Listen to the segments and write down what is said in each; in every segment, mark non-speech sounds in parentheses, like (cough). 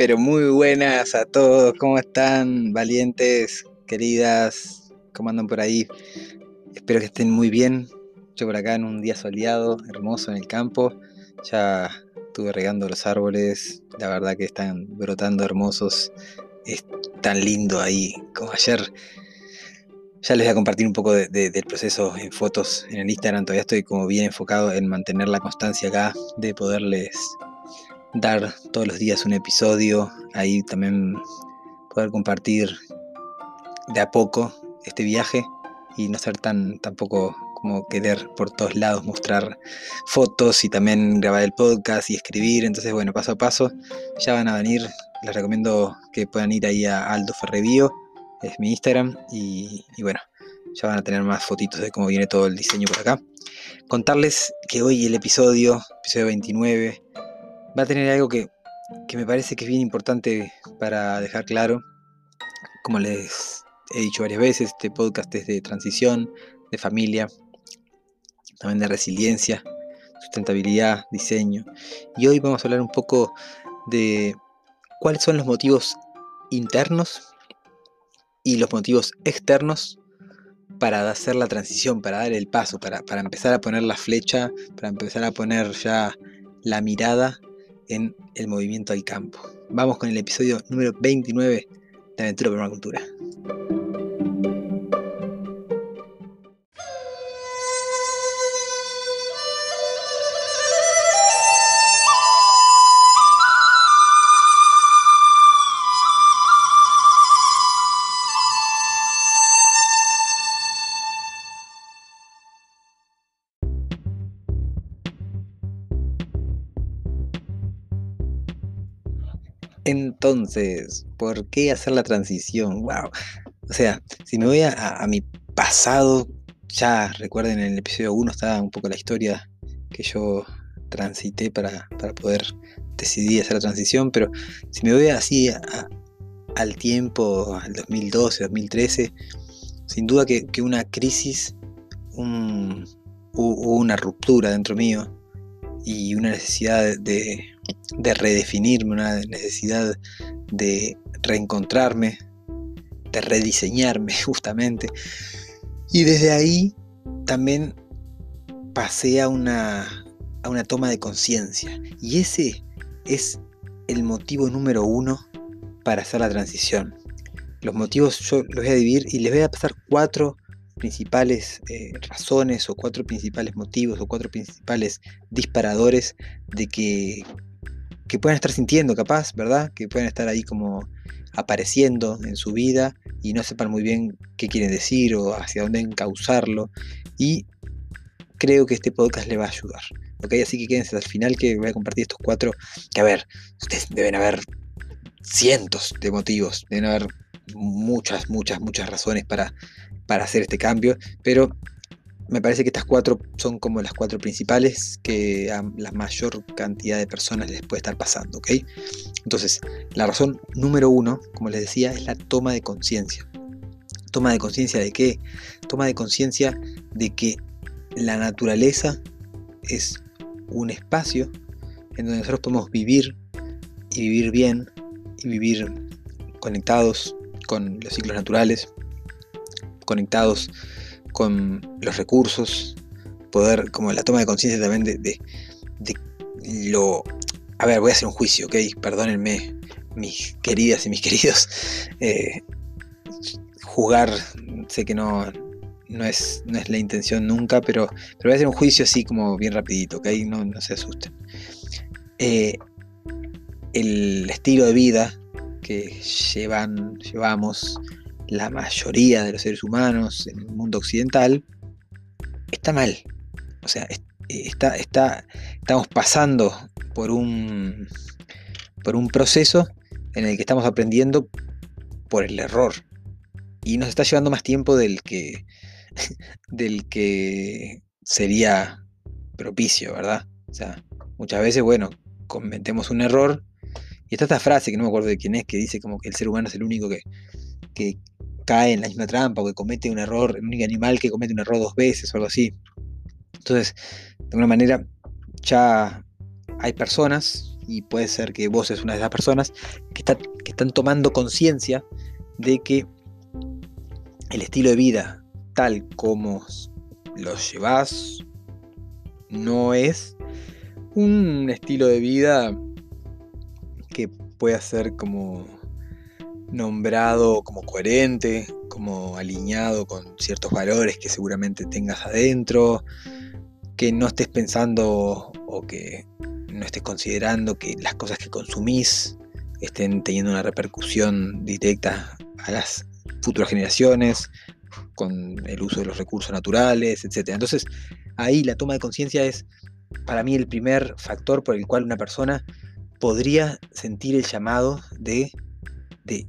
Pero muy buenas a todos. ¿Cómo están, valientes, queridas? ¿Cómo andan por ahí? Espero que estén muy bien. Yo por acá en un día soleado, hermoso en el campo. Ya estuve regando los árboles. La verdad que están brotando hermosos. Es tan lindo ahí como ayer. Ya les voy a compartir un poco del proceso en fotos en el Instagram. Todavía estoy como bien enfocado en mantener la constancia acá de poderles dar todos los días un episodio, ahí también poder compartir de a poco este viaje y no ser tan tampoco como querer por todos lados mostrar fotos y también grabar el podcast y escribir. Entonces, bueno, paso a paso ya van a venir. Les recomiendo que puedan ir ahí a Aldo Ferrevío, es mi Instagram, y, y bueno, ya van a tener más fotitos de cómo viene todo el diseño por acá. Contarles que hoy el episodio, episodio 29, va a tener algo que, me parece que es bien importante para dejar claro. Como les he dicho varias veces, este podcast es de transición, de familia, también de resiliencia, sustentabilidad, diseño. Y hoy vamos a hablar un poco de cuáles son los motivos internos y los motivos externos para hacer la transición, para dar el paso, para, para empezar a poner la flecha, para empezar a poner ya la mirada en el movimiento al campo. Vamos con el episodio número 29 de Aventura Permacultura. Entonces, ¿por qué hacer la transición? ¡Wow! O sea, si me voy a, mi pasado, ya recuerden en el episodio 1 estaba un poco la historia que yo transité para, poder decidir hacer la transición, pero si me voy así al tiempo, al 2012, 2013, sin duda que, una crisis, un, una ruptura dentro mío y una necesidad de redefinirme, una necesidad de reencontrarme, de rediseñarme (laughs) justamente. Y desde ahí también pasé a una, a una toma de conciencia. Y ese es el motivo número uno para hacer la transición. Los motivos yo los voy a dividir y les voy a pasar cuatro principales eh, razones o cuatro principales motivos o cuatro principales disparadores de que que puedan estar sintiendo capaz, ¿verdad? Que pueden estar ahí como apareciendo en su vida y no sepan muy bien qué quieren decir o hacia dónde encauzarlo. Y creo que este podcast le va a ayudar. ¿Ok? Así que quédense al final que voy a compartir estos cuatro. Que a ver, ustedes deben haber cientos de motivos, deben haber muchas, muchas, muchas razones para, para hacer este cambio. Pero me parece que estas cuatro son como las cuatro principales que a la mayor cantidad de personas les puede estar pasando, ¿ok? Entonces, la razón número uno, como les decía, es la toma de conciencia. ¿Toma de conciencia de qué? Toma de conciencia de que la naturaleza es un espacio en donde nosotros podemos vivir y vivir bien y vivir conectados con los ciclos naturales, conectados con los recursos, poder, como la toma de conciencia también de, de, lo... A ver, voy a hacer un juicio, ¿ok? Perdónenme, mis queridas y mis (laughs) queridos. Eh, jugar, sé que no, no, es, no es la intención nunca, pero, pero voy a hacer un juicio así como bien rapidito, ¿ok? No, no se asusten. Eh, el estilo de vida que llevan, llevamos la mayoría de los seres humanos en el mundo occidental, está mal. O sea, está, está, estamos pasando por un, por un proceso en el que estamos aprendiendo por el error. Y nos está llevando más tiempo del que, (laughs) del que sería propicio, ¿verdad? O sea, muchas veces, bueno, cometemos un error. Y está esta frase que no me acuerdo de quién es, que dice como que el ser humano es el único que, que cae en la misma trampa o que comete un error, el único animal que comete un error dos veces o algo así. Entonces, de alguna manera, ya hay personas, y puede ser que vos es una de esas personas, que, que están tomando conciencia de que el estilo de vida tal como lo llevas no es un estilo de vida que pueda ser como nombrado como coherente, como alineado con ciertos valores que seguramente tengas adentro, que no estés pensando o que no estés considerando que las cosas que consumís estén teniendo una repercusión directa a las futuras generaciones, con el uso de los recursos naturales, etc. Entonces, ahí la toma de conciencia es para mí el primer factor por el cual una persona podría sentir el llamado de, de,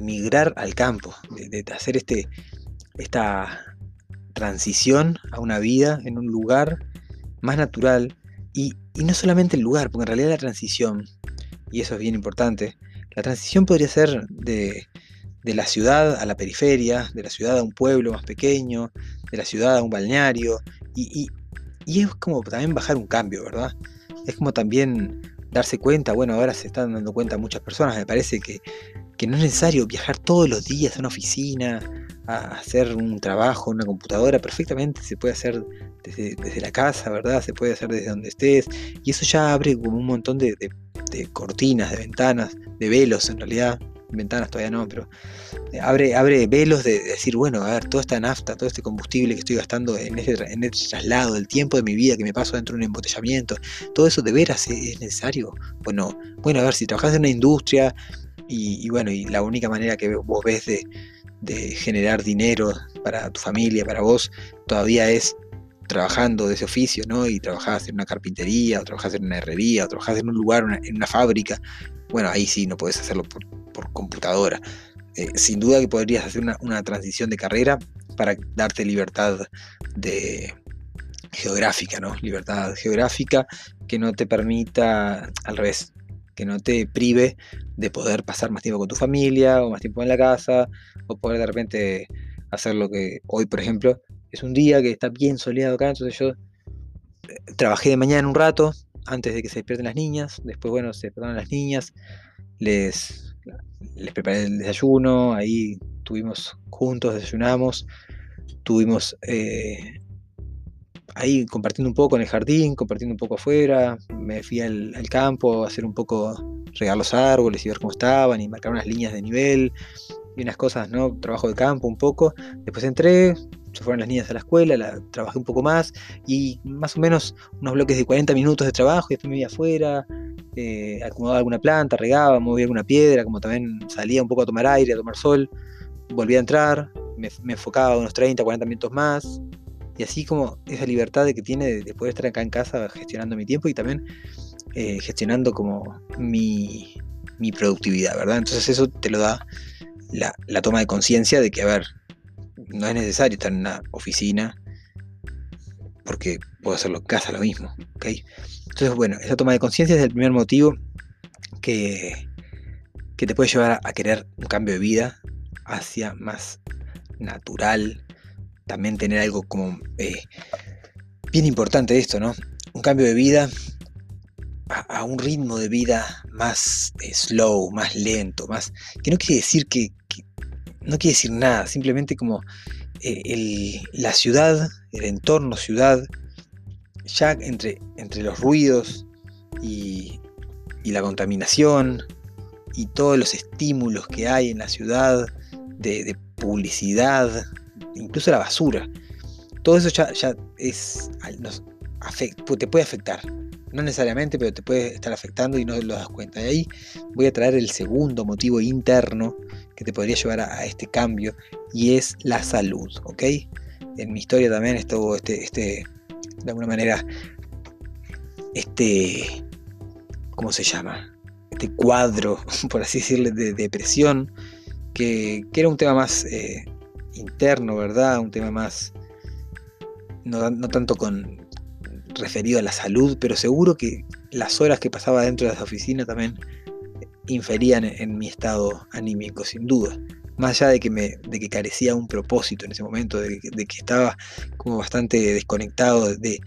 migrar al campo, de, hacer este, esta transición a una vida en un lugar más natural y, y, no solamente el lugar, porque en realidad la transición, y eso es bien importante, la transición podría ser de, de la ciudad a la periferia, de la ciudad a un pueblo más pequeño, de la ciudad a un balneario, y, es como también bajar un cambio, ¿verdad? Es como también darse cuenta, bueno, ahora se están dando cuenta muchas personas, me parece que, no es necesario viajar todos los días a una oficina, a hacer un trabajo una computadora, perfectamente se puede hacer desde, la casa, ¿verdad? Se puede hacer desde donde estés, y eso ya abre como un montón de cortinas, de ventanas, de velos en realidad, ventanas todavía no, pero eh, abre, abre velos de, decir, bueno, a ver, toda esta nafta, todo este combustible que estoy gastando en este, en este traslado, del tiempo de mi vida que me paso dentro de un embotellamiento, todo eso de veras es, necesario. Bueno, bueno, a ver, si trabajas en una industria y, bueno, y la única manera que vos ves de, generar dinero para tu familia, para vos, todavía es trabajando de ese oficio, ¿no? Y trabajás en una carpintería, o trabajás en una herrería, o trabajás en un lugar, en una fábrica, bueno, ahí sí no podés hacerlo por, computadora. Eh, sin duda que podrías hacer una, transición de carrera para darte libertad de geográfica, ¿no? Libertad geográfica que no te permita, al revés, que no te prive de poder pasar más tiempo con tu familia o más tiempo en la casa o poder de repente hacer lo que hoy, por ejemplo, es un día que está bien soleado acá, entonces yo eh, trabajé de mañana un rato antes de que se despierten las niñas, después, bueno, se despiertan las niñas, les les preparé el desayuno, ahí tuvimos juntos, desayunamos, tuvimos eh, ahí compartiendo un poco en el jardín, compartiendo un poco afuera, me fui al, campo a hacer un poco, regar los árboles y ver cómo estaban y marcar unas líneas de nivel y unas cosas, ¿no? Trabajo de campo un poco. Después entré, se fueron las niñas a la escuela, la, trabajé un poco más y más o menos unos bloques de 40 minutos de trabajo y después me iba afuera, eh, acomodaba alguna planta, regaba, movía alguna piedra, como también salía un poco a tomar aire, a tomar sol, volvía a entrar, me, enfocaba unos 30, 40 minutos más, y así como esa libertad de que tiene de, poder estar acá en casa gestionando mi tiempo y también eh, gestionando como mi, mi, productividad, ¿verdad? Entonces eso te lo da la, la toma de conciencia de que, a ver, no es necesario estar en una oficina porque puedo hacerlo en casa lo mismo, ¿ok? Entonces, bueno, esa toma de conciencia es el primer motivo que, que te puede llevar a, querer un cambio de vida hacia más natural. También tener algo como eh, bien importante esto, ¿no? Un cambio de vida a, un ritmo de vida más eh, slow, más lento, más. que no quiere decir que, no quiere decir nada, simplemente como eh, la ciudad, el entorno ciudad, ya entre, entre los ruidos y, la contaminación y todos los estímulos que hay en la ciudad de, publicidad, incluso la basura, todo eso ya, es, te puede afectar. No necesariamente, pero te puede estar afectando y no lo das cuenta. Y ahí voy a traer el segundo motivo interno que te podría llevar a, este cambio y es la salud, ¿ok? En mi historia también estuvo este, este, de alguna manera, este, ¿cómo se llama? este cuadro, (laughs) por así decirle, de depresión, que, era un tema más eh, interno, ¿verdad? Un tema más, no, tanto con referido a la salud, pero seguro que las horas que pasaba dentro de esa oficina también inferían en mi estado anímico, sin duda más allá de que, me, de que carecía un propósito en ese momento, de, que estaba como bastante desconectado de,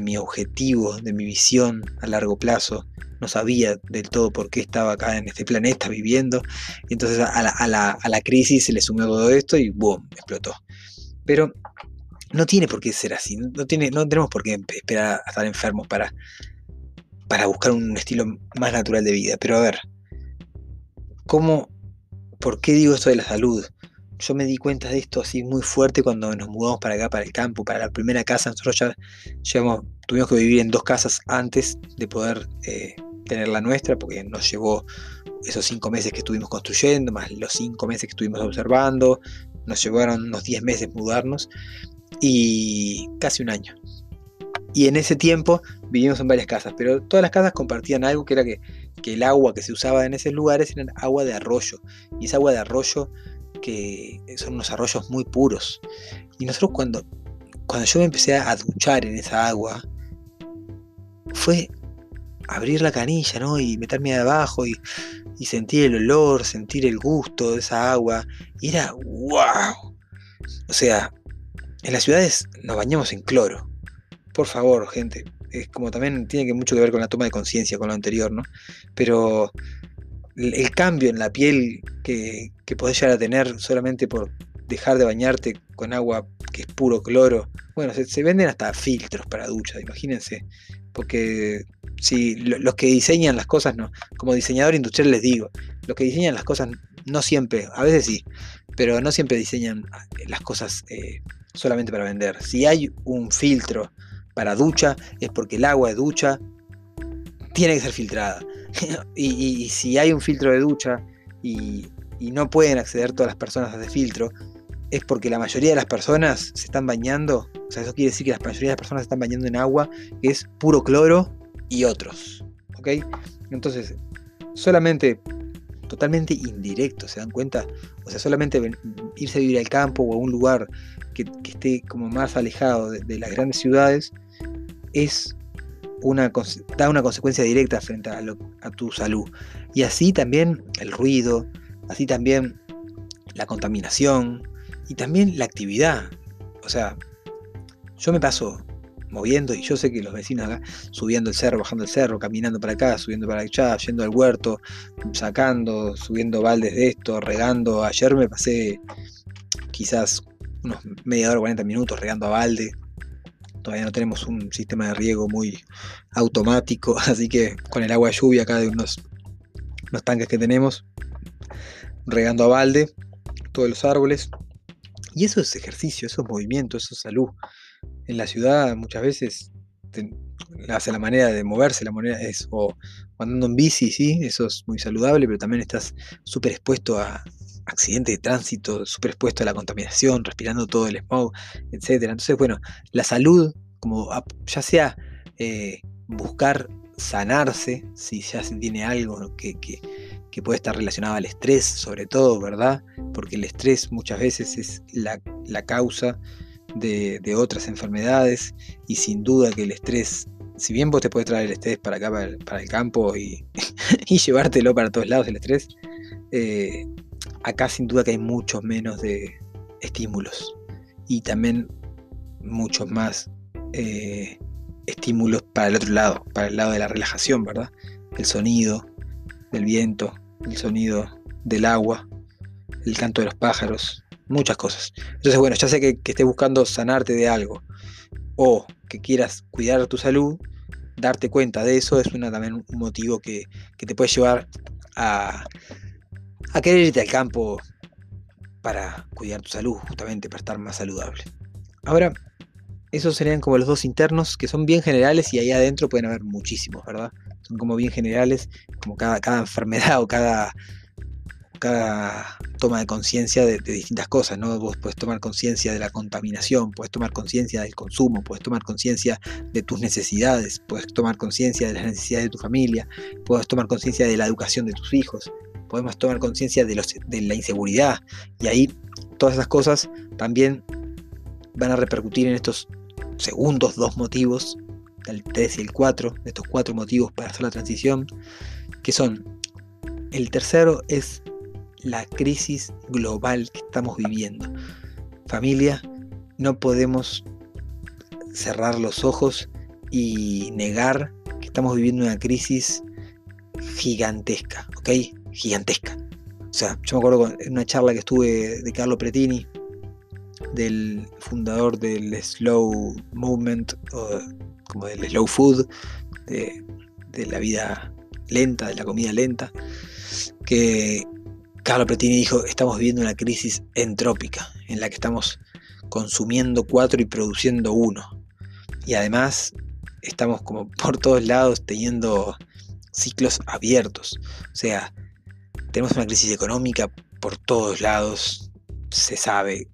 mi objetivo, de mi visión a largo plazo, no sabía del todo por qué estaba acá en este planeta viviendo, y entonces a la, crisis se le sumió todo esto y ¡boom! explotó. Pero no tiene por qué ser así, no, tiene, no tenemos por qué esperar a estar enfermos para, para buscar un estilo más natural de vida, pero a ver, ¿cómo ¿Por qué digo esto de la salud? Yo me di cuenta de esto así muy fuerte cuando nos mudamos para acá, para el campo, para la primera casa. Nosotros ya llevamos, tuvimos que vivir en dos casas antes de poder eh, tener la nuestra, porque nos llevó esos cinco meses que estuvimos construyendo, más los cinco meses que estuvimos observando, nos llevaron unos diez meses mudarnos y casi un año. Y en ese tiempo vivimos en varias casas, pero todas las casas compartían algo que era que, el agua que se usaba en esos lugares era agua de arroyo. Y esa agua de arroyo que son unos arroyos muy puros. Y nosotros cuando, cuando yo me empecé a duchar en esa agua, fue abrir la canilla, ¿no? Y meterme abajo y, y sentir el olor, sentir el gusto de esa agua. Y era wow. O sea, en las ciudades nos bañamos en cloro por favor, gente. Es como también tiene que mucho que ver con la toma de conciencia, con lo anterior, ¿no? Pero el, cambio en la piel que, que podés llegar a tener solamente por dejar de bañarte con agua que es puro cloro. Bueno, se, venden hasta filtros para ducha, imagínense. Porque si los que diseñan las cosas, no, como diseñador industrial les digo, los que diseñan las cosas no siempre, a veces sí, pero no siempre diseñan las cosas eh, solamente para vender. Si hay un filtro para ducha es porque el agua de ducha tiene que ser filtrada. (laughs) y, si hay un filtro de ducha y, no pueden acceder todas las personas a ese filtro, es porque la mayoría de las personas se están bañando, o sea, eso quiere decir que la mayoría de las personas se están bañando en agua que es puro cloro y otros. ¿Ok? Entonces, solamente, totalmente indirecto, ¿se dan cuenta? O sea, solamente irse a vivir al campo o a un lugar que, esté como más alejado de, las grandes ciudades es una, da una consecuencia directa frente a, a tu salud. Y así también el ruido, así también la contaminación y también la actividad. O sea, yo me paso moviendo y yo sé que los vecinos acá subiendo el cerro, bajando el cerro, caminando para acá, subiendo para allá, yendo al huerto, sacando, subiendo baldes de esto, regando. Ayer me pasé quizás unos media hora, 40 minutos regando a balde. Todavía no tenemos un sistema de riego muy automático, (laughs) así que con el agua de lluvia acá de unos, unos tanques que tenemos, regando a balde todos los árboles. Y eso es ejercicio, eso es movimiento, eso es salud. En la ciudad muchas veces hace la manera de moverse, la manera es o andando en bici, sí, eso es muy saludable, pero también estás súper expuesto a, accidente de tránsito, súper expuesto a la contaminación, respirando todo el smog, etc. Entonces, bueno, la salud, como ya sea eh, buscar sanarse, si ya se tiene algo que, puede estar relacionado al estrés, sobre todo, ¿verdad? Porque el estrés muchas veces es la, causa de, otras enfermedades y sin duda que el estrés, si bien vos te puedes traer el estrés para acá, para el, campo y, (laughs) y, llevártelo para todos lados el estrés, eh, acá sin duda que hay muchos menos de estímulos y también muchos más eh, estímulos para el otro lado, para el lado de la relajación, ¿verdad? El sonido del viento, el sonido del agua, el canto de los pájaros, muchas cosas. Entonces, bueno, ya sé que, estés buscando sanarte de algo o que quieras cuidar tu salud, darte cuenta de eso es una, también un motivo que, que te puede llevar a, a querer irte al campo para cuidar tu salud, justamente para estar más saludable. Ahora, esos serían como los dos internos, que son bien generales y ahí adentro pueden haber muchísimos, ¿verdad? Son como bien generales, como cada, enfermedad (laughs) o cada, cada toma de conciencia de, distintas cosas, ¿no? Vos puedes tomar conciencia de la contaminación, puedes tomar conciencia del consumo, puedes tomar conciencia de tus necesidades, puedes tomar conciencia de las necesidades de tu familia, puedes tomar conciencia de la educación de tus hijos, podemos tomar conciencia de, de la inseguridad y ahí todas esas cosas también van a repercutir en estos segundos dos motivos, el 3 y el 4, de estos cuatro motivos para hacer la transición, que son, el tercero es la crisis global que estamos viviendo. Familia, no podemos cerrar los ojos y negar que estamos viviendo una crisis gigantesca, ¿ok? Gigantesca. O sea, yo me acuerdo en una charla que estuve de Carlo Pretini, del fundador del Slow Movement, o como del Slow Food, de, de la vida lenta, de la comida lenta, que Carlo Pretini dijo, estamos viviendo una crisis entrópica, en la que estamos consumiendo cuatro y produciendo uno. Y además estamos como por todos lados teniendo ciclos abiertos. O sea, tenemos una crisis económica por todos lados. Se sabe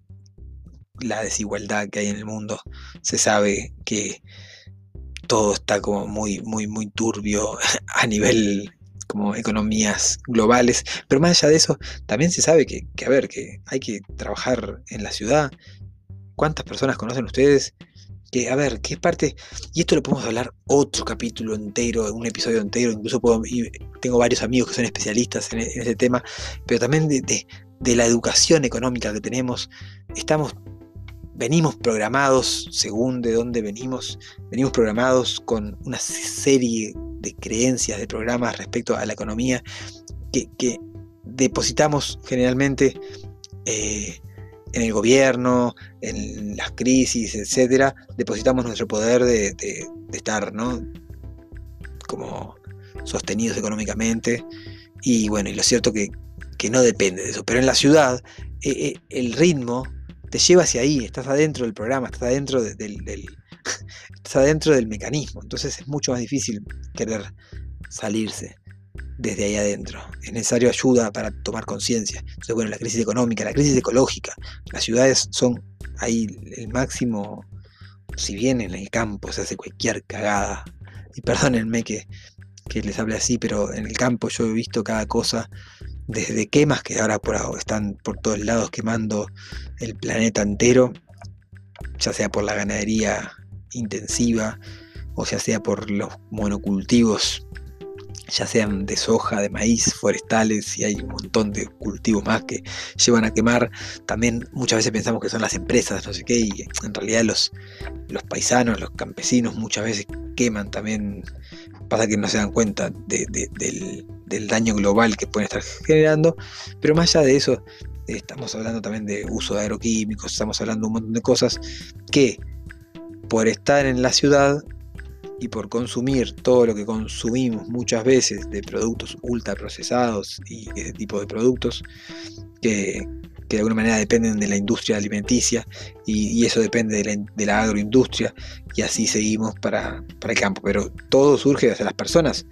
la desigualdad que hay en el mundo. Se sabe que todo está como muy, muy, muy turbio (laughs) a nivel como economías globales, pero más allá de eso, también se sabe que, a ver, que hay que trabajar en la ciudad. ¿Cuántas personas conocen ustedes? Que, a ver, ¿qué parte? Y esto lo podemos hablar otro capítulo entero, un episodio entero, incluso puedo, tengo varios amigos que son especialistas en, ese tema, pero también de, de la educación económica que tenemos. Estamos venimos programados, según de dónde venimos, venimos programados con una serie de creencias, de programas respecto a la economía que, depositamos generalmente eh, en el gobierno, en las crisis, etcétera, depositamos nuestro poder de, estar, ¿no? Como sostenidos económicamente. Y bueno, y lo cierto que, que no depende de eso. Pero en la ciudad, eh, eh, el ritmo te lleva hacia ahí, estás adentro del programa, estás adentro del, (laughs) estás adentro del mecanismo. Entonces es mucho más difícil querer salirse desde ahí adentro. Es necesario ayuda para tomar conciencia. Entonces, bueno, la crisis económica, la crisis ecológica, las ciudades son ahí el máximo, si bien en el campo se hace cualquier cagada, y perdónenme que, que les hable así, pero en el campo yo he visto cada cosa desde quemas que ahora por están por todos lados quemando el planeta entero, ya sea por la ganadería intensiva o ya sea por los monocultivos, ya sean de soja, de maíz, forestales, y hay un montón de cultivos más que llevan a quemar. También muchas veces pensamos que son las empresas, no sé qué, y en realidad los, los paisanos, los campesinos muchas veces queman también Pasa que no se dan cuenta del, daño global que pueden estar generando, pero más allá de eso, estamos hablando también de uso de agroquímicos, estamos hablando de un montón de cosas que por estar en la ciudad y por consumir todo lo que consumimos muchas veces de productos ultraprocesados y ese tipo de productos, que, que de alguna manera dependen de la industria alimenticia y, eso depende de la, agroindustria y así seguimos para, el campo. Pero todo surge desde las personas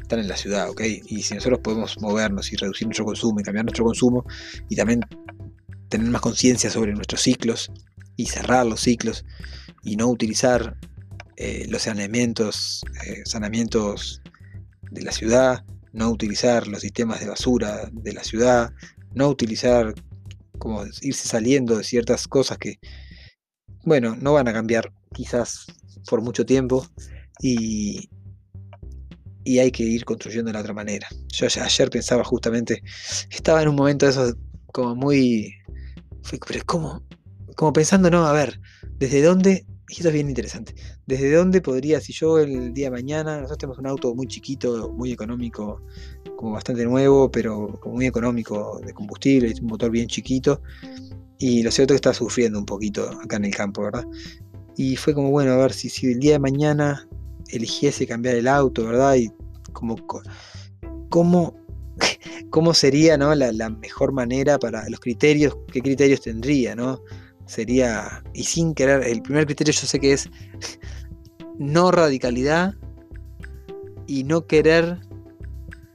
están en la ciudad, ¿ok? Y si nosotros podemos movernos y reducir nuestro consumo y cambiar nuestro consumo y también tener más conciencia sobre nuestros ciclos y cerrar los ciclos y no utilizar eh, los saneamientos, eh, saneamientos de la ciudad, no utilizar los sistemas de basura de la ciudad, no utilizar como irse saliendo de ciertas cosas que, bueno, no van a cambiar quizás por mucho tiempo y, y hay que ir construyendo de la otra manera. Yo ayer pensaba justamente, estaba en un momento de eso como muy, pero como, como pensando, no, a ver, ¿desde dónde y esto es bien interesante. ¿Desde dónde podría, si yo el día de mañana, nosotros tenemos un auto muy chiquito, muy económico, como bastante nuevo, pero muy económico de combustible, un motor bien chiquito, y lo cierto es que está sufriendo un poquito acá en el campo, ¿verdad? Y fue como, bueno, a ver, si, el día de mañana eligiese cambiar el auto, ¿verdad? Y como, ¿cómo, (laughs) cómo sería ¿no? la mejor manera para los criterios, qué criterios tendría, ¿no? Sería, y sin querer, el primer criterio yo sé que es no radicalidad y no querer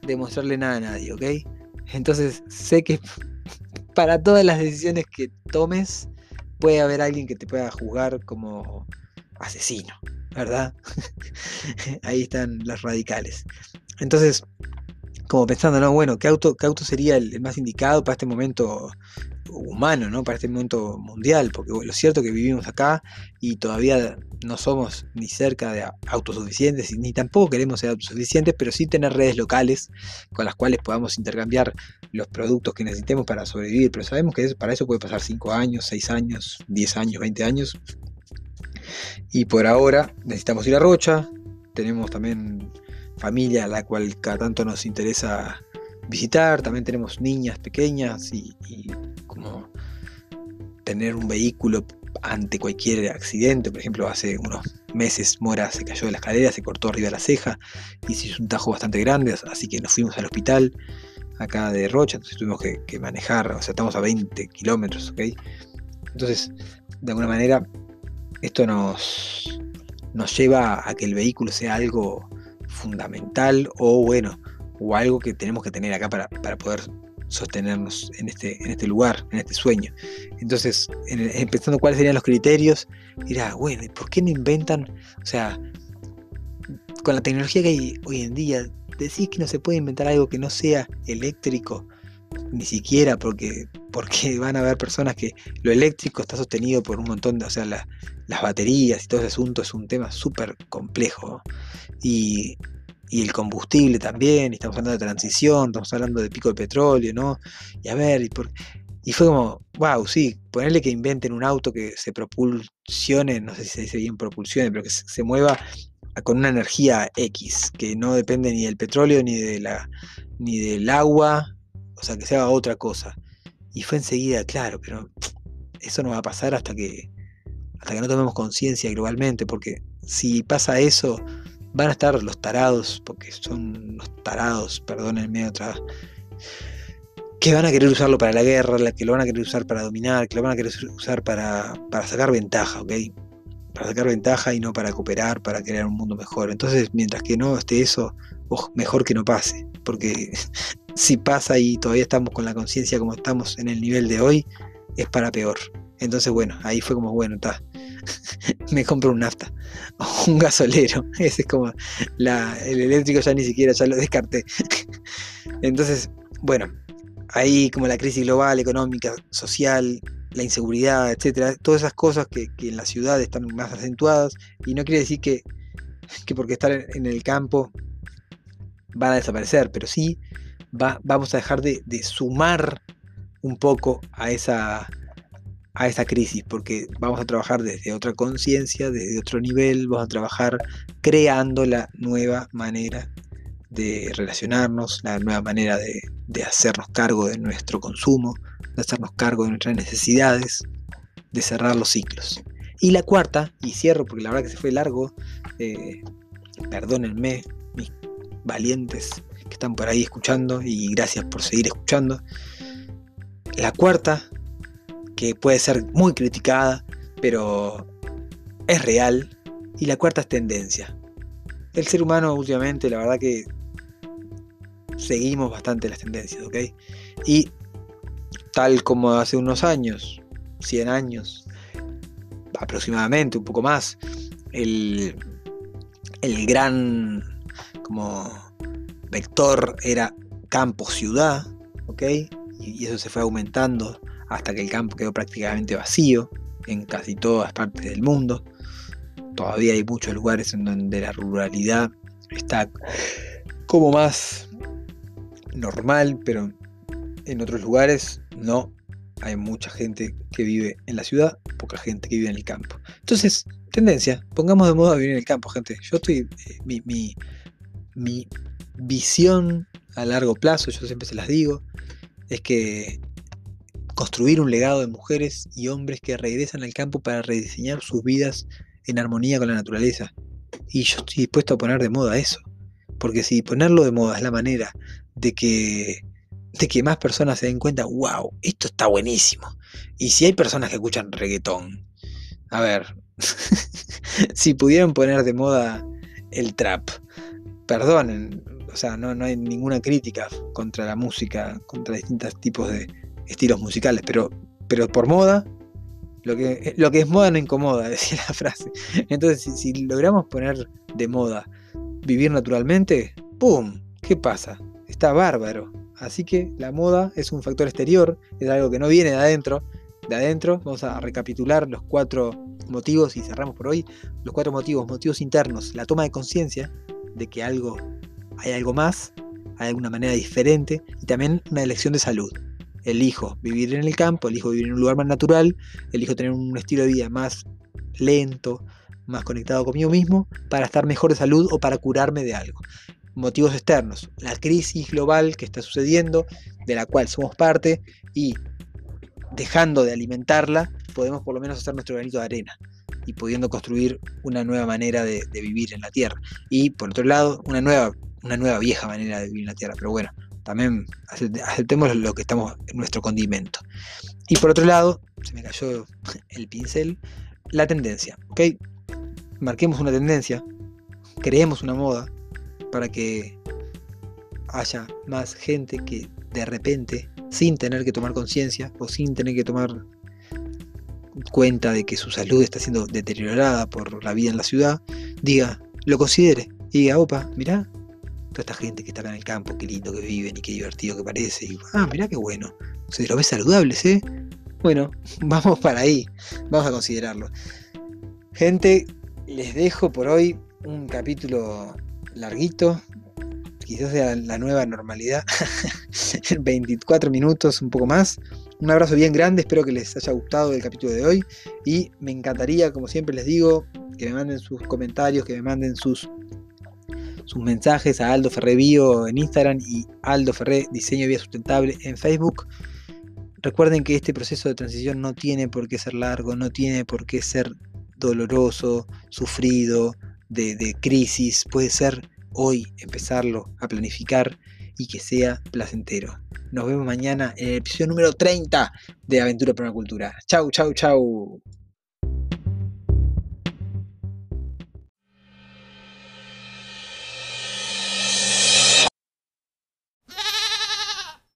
demostrarle nada a nadie, ¿ok? Entonces sé que (laughs) para todas las decisiones que tomes puede haber alguien que te pueda juzgar como asesino, ¿verdad? (laughs) Ahí están las radicales. Entonces, como pensando, ¿no? Bueno, ¿qué auto, qué auto sería el, más indicado para este momento humano, ¿no? Para este momento mundial? Porque lo cierto es que vivimos acá y todavía no somos ni cerca de autosuficientes, ni tampoco queremos ser autosuficientes, pero sí tener redes locales con las cuales podamos intercambiar los productos que necesitemos para sobrevivir. Pero sabemos que para eso puede pasar 5 años, 6 años, 10 años, 20 años. Y por ahora necesitamos ir a Rocha, tenemos también familia a la cual cada tanto nos interesa visitar, también tenemos niñas pequeñas y, como tener un vehículo ante cualquier accidente, por ejemplo, hace unos meses Mora se cayó de la escalera, se cortó arriba de la ceja y se hizo un tajo bastante grande, así que nos fuimos al hospital acá de Rocha, entonces tuvimos que, manejar, o sea, estamos a 20 kilómetros, ¿ok? Entonces, de alguna manera, esto nos, nos lleva a que el vehículo sea algo fundamental o bueno, o algo que tenemos que tener acá para, poder sostenernos en este, en este lugar, en este sueño. Entonces, empezando cuáles serían los criterios, dirá, bueno, ¿y por qué no inventan? O sea, con la tecnología que hay hoy en día, decís que no se puede inventar algo que no sea eléctrico, ni siquiera porque, porque van a haber personas que lo eléctrico está sostenido por un montón de, o sea, las baterías y todo ese asunto es un tema súper complejo. Y, el combustible también, y estamos hablando de transición, estamos hablando de pico de petróleo, ¿no? Y a ver, y, por, y fue como, wow, sí, ponerle que inventen un auto que se propulsione, no sé si se dice bien propulsione, pero que se, mueva con una energía X, que no depende ni del petróleo, ni, de la, ni del agua, o sea, que sea otra cosa. Y fue enseguida, claro, pero eso no va a pasar hasta que, hasta que no tomemos conciencia globalmente, porque si pasa eso, van a estar los tarados, porque son los tarados, perdónenme otra vez, que van a querer usarlo para la guerra, que lo van a querer usar para dominar, que lo van a querer usar para, para sacar ventaja, ¿ok? Para sacar ventaja y no para cooperar, para crear un mundo mejor. Entonces, mientras que no esté eso, mejor que no pase, porque (laughs) si pasa y todavía estamos con la conciencia como estamos en el nivel de hoy, es para peor. Entonces, bueno, ahí fue como, bueno, está. (laughs) me compro un nafta (laughs) un gasolero. (laughs) Ese es como la, el eléctrico ya ni siquiera ya lo descarté. Entonces, bueno, ahí como la crisis global, económica, social, la inseguridad, etcétera, todas esas cosas que, en la ciudad están más acentuadas. Y no quiere decir que, que porque estar en el campo van a desaparecer, pero sí vamos a dejar de, sumar un poco a esa, a esa crisis, porque vamos a trabajar desde otra conciencia, desde otro nivel, vamos a trabajar creando la nueva manera de relacionarnos, la nueva manera de, hacernos cargo de nuestro consumo, de hacernos cargo de nuestras necesidades, de cerrar los ciclos. Y la cuarta, y cierro porque la verdad que se fue largo, eh, perdónenme, mis valientes que están por ahí escuchando y gracias por seguir escuchando. La cuarta, que puede ser muy criticada, pero es real. Y la cuarta es tendencia. El ser humano últimamente, la verdad que seguimos bastante las tendencias, ¿ok? Y tal como hace unos años, 100 años, aproximadamente, un poco más, el, el gran como vector era campo-ciudad, ¿ok? Y, eso se fue aumentando hasta que el campo quedó prácticamente vacío en casi todas partes del mundo. Todavía hay muchos lugares en donde la ruralidad está como más normal, pero en otros lugares no. Hay mucha gente que vive en la ciudad, poca gente que vive en el campo. Entonces, tendencia, pongamos de moda vivir en el campo, gente. Yo estoy, eh, mi, mi, mi visión a largo plazo, yo siempre se las digo, es que construir un legado de mujeres y hombres que regresan al campo para rediseñar sus vidas en armonía con la naturaleza. Y yo estoy dispuesto a poner de moda eso. Porque si ponerlo de moda es la manera de que, de que más personas se den cuenta, wow, esto está buenísimo. Y si hay personas que escuchan reggaetón, a ver, (laughs) si pudieran poner de moda el trap, perdonen, o sea, no, no hay ninguna crítica contra la música, contra distintos tipos de estilos musicales, pero, pero por moda, lo que, lo que es moda no incomoda, (laughs) decía la frase. Entonces, si, logramos poner de moda vivir naturalmente, ¡pum! ¿Qué pasa? Está bárbaro. Así que la moda es un factor exterior, es algo que no viene de adentro. De adentro, vamos a recapitular los cuatro motivos y cerramos por hoy. Los cuatro motivos, motivos internos, la toma de conciencia de que algo, hay algo más, hay alguna manera diferente y también una elección de salud. Elijo vivir en el campo, elijo vivir en un lugar más natural, elijo tener un estilo de vida más lento, más conectado conmigo mismo, para estar mejor de salud o para curarme de algo motivos externos, la crisis global que está sucediendo, de la cual somos parte, y dejando de alimentarla, podemos por lo menos hacer nuestro granito de arena y pudiendo construir una nueva manera de, vivir en la Tierra. Y por otro lado, una nueva, una nueva vieja manera de vivir en la Tierra. Pero bueno, también aceptemos lo que estamos en nuestro condimento. Y por otro lado, se me cayó (laughs) el pincel, la tendencia. ¿ok? Marquemos una tendencia, creemos una moda, para que haya más gente que de repente, sin tener que tomar conciencia o sin tener que tomar cuenta de que su salud está siendo deteriorada por la vida en la ciudad, diga, lo considere y diga, opa, mirá, toda esta gente que está acá en el campo, qué lindo que viven y qué divertido que parece, ah, mirá qué bueno, se lo ves saludables, ¿eh? Bueno, (laughs) vamos para ahí, vamos a considerarlo. Gente, les dejo por hoy un capítulo larguito, quizás sea la nueva normalidad, (laughs) 24 minutos, un poco más. Un abrazo bien grande, espero que les haya gustado el capítulo de hoy y me encantaría, como siempre les digo, que me manden sus comentarios, que me manden sus, sus mensajes a Aldo Ferré Bio en Instagram y Aldo Ferré Diseño Vida Sustentable en Facebook. Recuerden que este proceso de transición no tiene por qué ser largo, no tiene por qué ser doloroso, sufrido, de, crisis, puede ser hoy empezarlo a planificar y que sea placentero. Nos vemos mañana en el episodio número 30 de Aventura Permacultura. Chau, chau, chau.